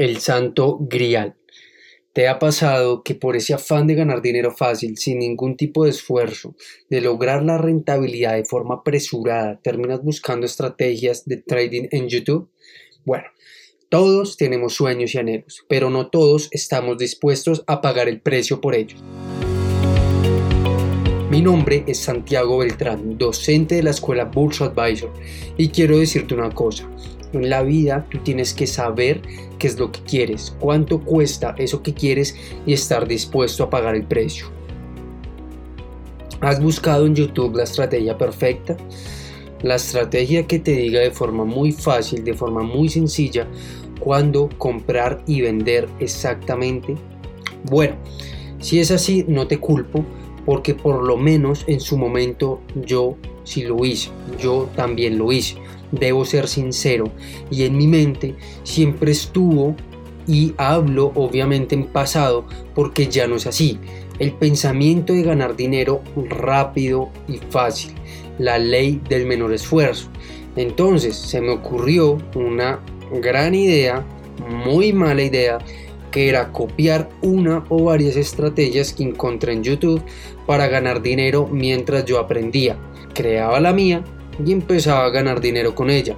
El santo grial. ¿Te ha pasado que por ese afán de ganar dinero fácil, sin ningún tipo de esfuerzo, de lograr la rentabilidad de forma apresurada, terminas buscando estrategias de trading en YouTube? Bueno, todos tenemos sueños y anhelos, pero no todos estamos dispuestos a pagar el precio por ellos. Mi nombre es Santiago Beltrán, docente de la escuela Bursa Advisor, y quiero decirte una cosa. En la vida tú tienes que saber qué es lo que quieres, cuánto cuesta eso que quieres y estar dispuesto a pagar el precio. ¿Has buscado en YouTube la estrategia perfecta? La estrategia que te diga de forma muy fácil, de forma muy sencilla, cuándo comprar y vender exactamente. Bueno, si es así, no te culpo, porque por lo menos en su momento yo sí lo hice, yo también lo hice debo ser sincero y en mi mente siempre estuvo y hablo obviamente en pasado porque ya no es así. El pensamiento de ganar dinero rápido y fácil, la ley del menor esfuerzo. Entonces se me ocurrió una gran idea, muy mala idea, que era copiar una o varias estrategias que encontré en YouTube para ganar dinero mientras yo aprendía. Creaba la mía y empezaba a ganar dinero con ella.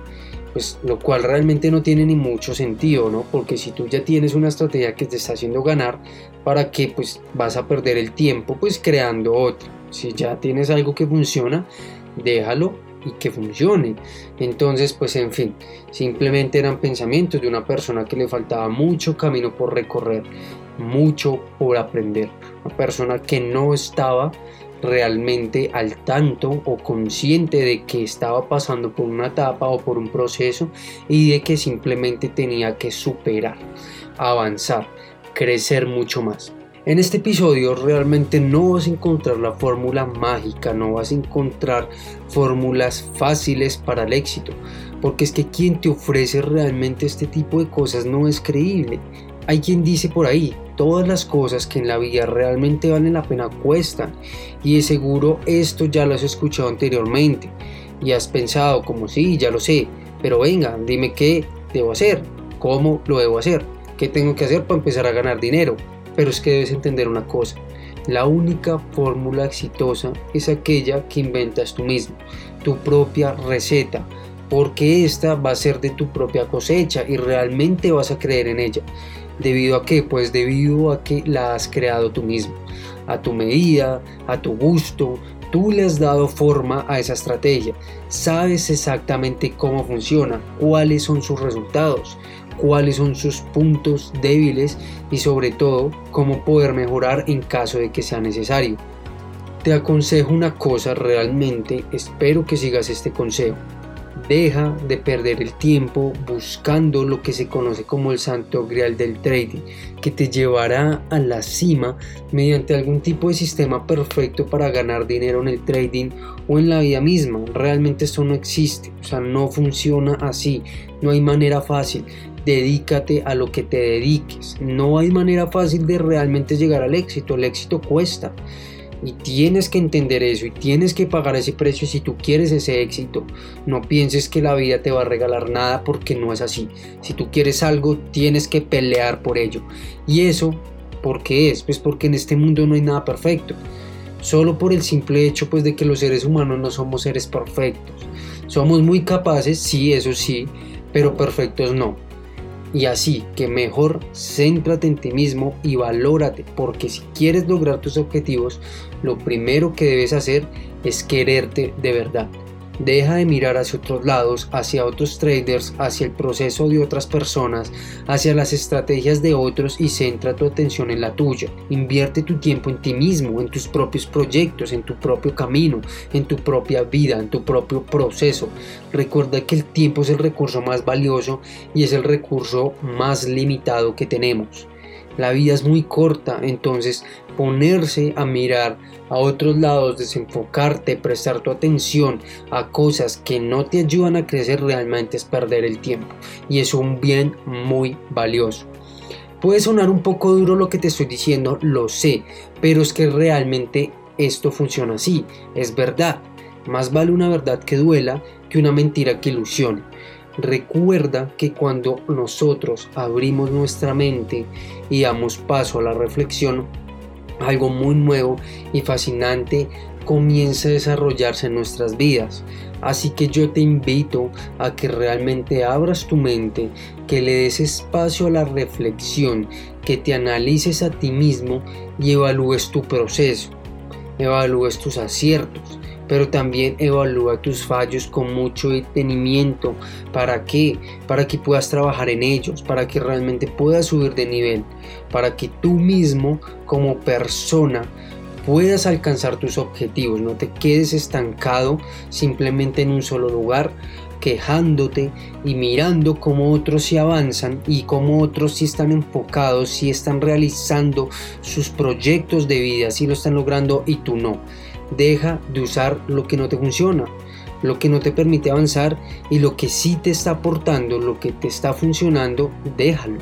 Pues lo cual realmente no tiene ni mucho sentido, ¿no? Porque si tú ya tienes una estrategia que te está haciendo ganar, ¿para qué pues vas a perder el tiempo pues creando otra? Si ya tienes algo que funciona, déjalo y que funcione. Entonces, pues en fin, simplemente eran pensamientos de una persona que le faltaba mucho camino por recorrer, mucho por aprender. Una persona que no estaba realmente al tanto o consciente de que estaba pasando por una etapa o por un proceso y de que simplemente tenía que superar, avanzar, crecer mucho más. En este episodio realmente no vas a encontrar la fórmula mágica, no vas a encontrar fórmulas fáciles para el éxito, porque es que quien te ofrece realmente este tipo de cosas no es creíble. Hay quien dice por ahí, todas las cosas que en la vida realmente valen la pena cuestan. Y de seguro esto ya lo has escuchado anteriormente. Y has pensado como sí, ya lo sé. Pero venga, dime qué debo hacer. ¿Cómo lo debo hacer? ¿Qué tengo que hacer para empezar a ganar dinero? Pero es que debes entender una cosa. La única fórmula exitosa es aquella que inventas tú mismo. Tu propia receta porque esta va a ser de tu propia cosecha y realmente vas a creer en ella. ¿Debido a qué? Pues debido a que la has creado tú mismo, a tu medida, a tu gusto, tú le has dado forma a esa estrategia, sabes exactamente cómo funciona, cuáles son sus resultados, cuáles son sus puntos débiles y sobre todo cómo poder mejorar en caso de que sea necesario. Te aconsejo una cosa realmente, espero que sigas este consejo. Deja de perder el tiempo buscando lo que se conoce como el santo grial del trading, que te llevará a la cima mediante algún tipo de sistema perfecto para ganar dinero en el trading o en la vida misma. Realmente esto no existe, o sea, no funciona así, no hay manera fácil. Dedícate a lo que te dediques. No hay manera fácil de realmente llegar al éxito. El éxito cuesta. Y tienes que entender eso y tienes que pagar ese precio si tú quieres ese éxito. No pienses que la vida te va a regalar nada porque no es así. Si tú quieres algo, tienes que pelear por ello. Y eso, ¿por qué es? Pues porque en este mundo no hay nada perfecto. Solo por el simple hecho pues de que los seres humanos no somos seres perfectos. Somos muy capaces, sí, eso sí, pero perfectos no. Y así que mejor céntrate en ti mismo y valórate, porque si quieres lograr tus objetivos, lo primero que debes hacer es quererte de verdad. Deja de mirar hacia otros lados, hacia otros traders, hacia el proceso de otras personas, hacia las estrategias de otros y centra tu atención en la tuya. Invierte tu tiempo en ti mismo, en tus propios proyectos, en tu propio camino, en tu propia vida, en tu propio proceso. Recuerda que el tiempo es el recurso más valioso y es el recurso más limitado que tenemos. La vida es muy corta, entonces ponerse a mirar a otros lados, desenfocarte, prestar tu atención a cosas que no te ayudan a crecer realmente es perder el tiempo y es un bien muy valioso. Puede sonar un poco duro lo que te estoy diciendo, lo sé, pero es que realmente esto funciona así, es verdad. Más vale una verdad que duela que una mentira que ilusione. Recuerda que cuando nosotros abrimos nuestra mente y damos paso a la reflexión, algo muy nuevo y fascinante comienza a desarrollarse en nuestras vidas. Así que yo te invito a que realmente abras tu mente, que le des espacio a la reflexión, que te analices a ti mismo y evalúes tu proceso, evalúes tus aciertos, pero también evalúa tus fallos con mucho detenimiento. ¿Para qué? Para que puedas trabajar en ellos, para que realmente puedas subir de nivel, para que tú mismo como persona puedas alcanzar tus objetivos, no te quedes estancado simplemente en un solo lugar, quejándote y mirando cómo otros sí avanzan y cómo otros sí están enfocados, sí están realizando sus proyectos de vida, sí lo están logrando y tú no. Deja de usar lo que no te funciona, lo que no te permite avanzar y lo que sí te está aportando, lo que te está funcionando, déjalo.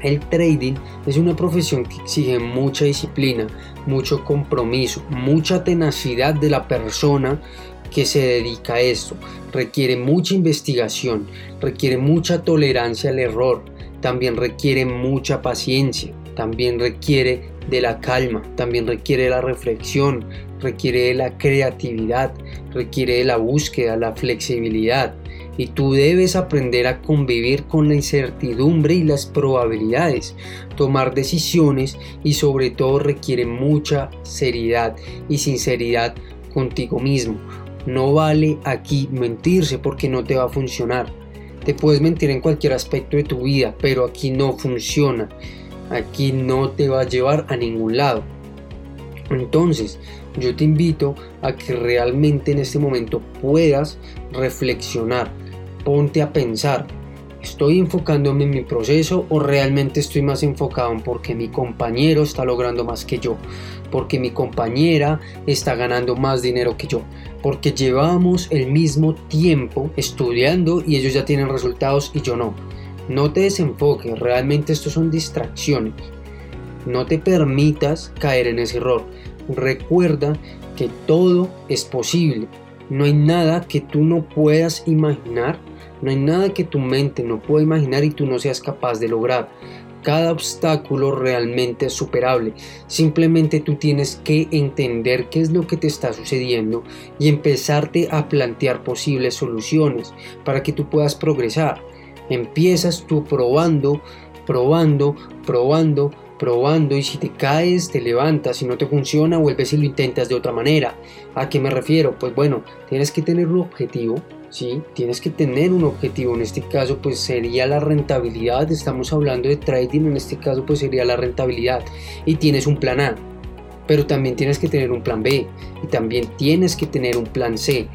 El trading es una profesión que exige mucha disciplina, mucho compromiso, mucha tenacidad de la persona que se dedica a esto. Requiere mucha investigación, requiere mucha tolerancia al error, también requiere mucha paciencia, también requiere de la calma, también requiere la reflexión, requiere la creatividad, requiere la búsqueda, la flexibilidad. Y tú debes aprender a convivir con la incertidumbre y las probabilidades, tomar decisiones y sobre todo requiere mucha seriedad y sinceridad contigo mismo. No vale aquí mentirse porque no te va a funcionar. Te puedes mentir en cualquier aspecto de tu vida, pero aquí no funciona. Aquí no te va a llevar a ningún lado. Entonces, yo te invito a que realmente en este momento puedas reflexionar, ponte a pensar, ¿estoy enfocándome en mi proceso o realmente estoy más enfocado en porque mi compañero está logrando más que yo? Porque mi compañera está ganando más dinero que yo. Porque llevamos el mismo tiempo estudiando y ellos ya tienen resultados y yo no. No te desenfoques, realmente estos son distracciones. No te permitas caer en ese error. Recuerda que todo es posible. No hay nada que tú no puedas imaginar. No hay nada que tu mente no pueda imaginar y tú no seas capaz de lograr. Cada obstáculo realmente es superable. Simplemente tú tienes que entender qué es lo que te está sucediendo y empezarte a plantear posibles soluciones para que tú puedas progresar. Empiezas tú probando, probando, probando, probando y si te caes, te levantas, si no te funciona, vuelves y lo intentas de otra manera. ¿A qué me refiero? Pues bueno, tienes que tener un objetivo, ¿sí? Tienes que tener un objetivo, en este caso pues sería la rentabilidad, estamos hablando de trading, en este caso pues sería la rentabilidad y tienes un plan A, pero también tienes que tener un plan B y también tienes que tener un plan C.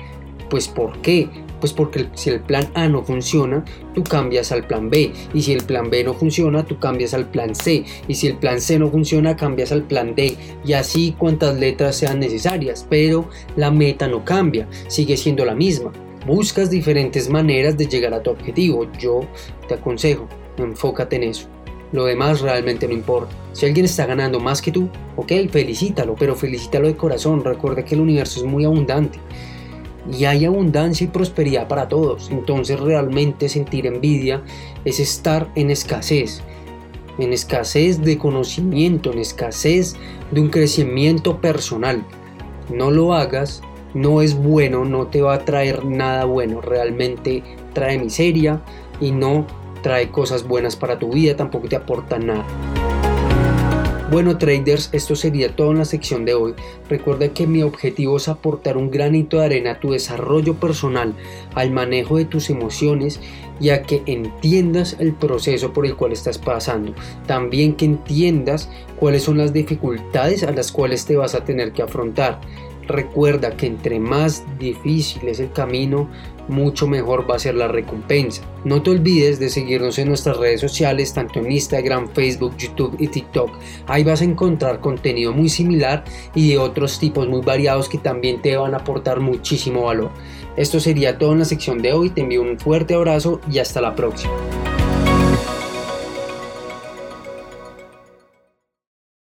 Pues ¿por qué? Pues porque si el plan A no funciona, tú cambias al plan B. Y si el plan B no funciona, tú cambias al plan C. Y si el plan C no funciona, cambias al plan D. Y así cuantas letras sean necesarias. Pero la meta no cambia, sigue siendo la misma. Buscas diferentes maneras de llegar a tu objetivo. Yo te aconsejo, enfócate en eso. Lo demás realmente no importa. Si alguien está ganando más que tú, ok, felicítalo, pero felicítalo de corazón. Recuerda que el universo es muy abundante y hay abundancia y prosperidad para todos. Entonces realmente sentir envidia es estar en escasez, en escasez de conocimiento, en escasez de un crecimiento personal. No lo hagas, no es bueno, no te va a traer nada bueno, realmente trae miseria y no trae cosas buenas para tu vida, tampoco te aporta nada. Bueno traders, esto sería todo en la sección de hoy. Recuerda que mi objetivo es aportar un granito de arena a tu desarrollo personal, al manejo de tus emociones y a que entiendas el proceso por el cual estás pasando. También que entiendas cuáles son las dificultades a las cuales te vas a tener que afrontar. Recuerda que entre más difícil es el camino, mucho mejor va a ser la recompensa. No te olvides de seguirnos en nuestras redes sociales, tanto en Instagram, Facebook, YouTube y TikTok. Ahí vas a encontrar contenido muy similar y de otros tipos muy variados que también te van a aportar muchísimo valor. Esto sería todo en la sección de hoy. Te envío un fuerte abrazo y hasta la próxima.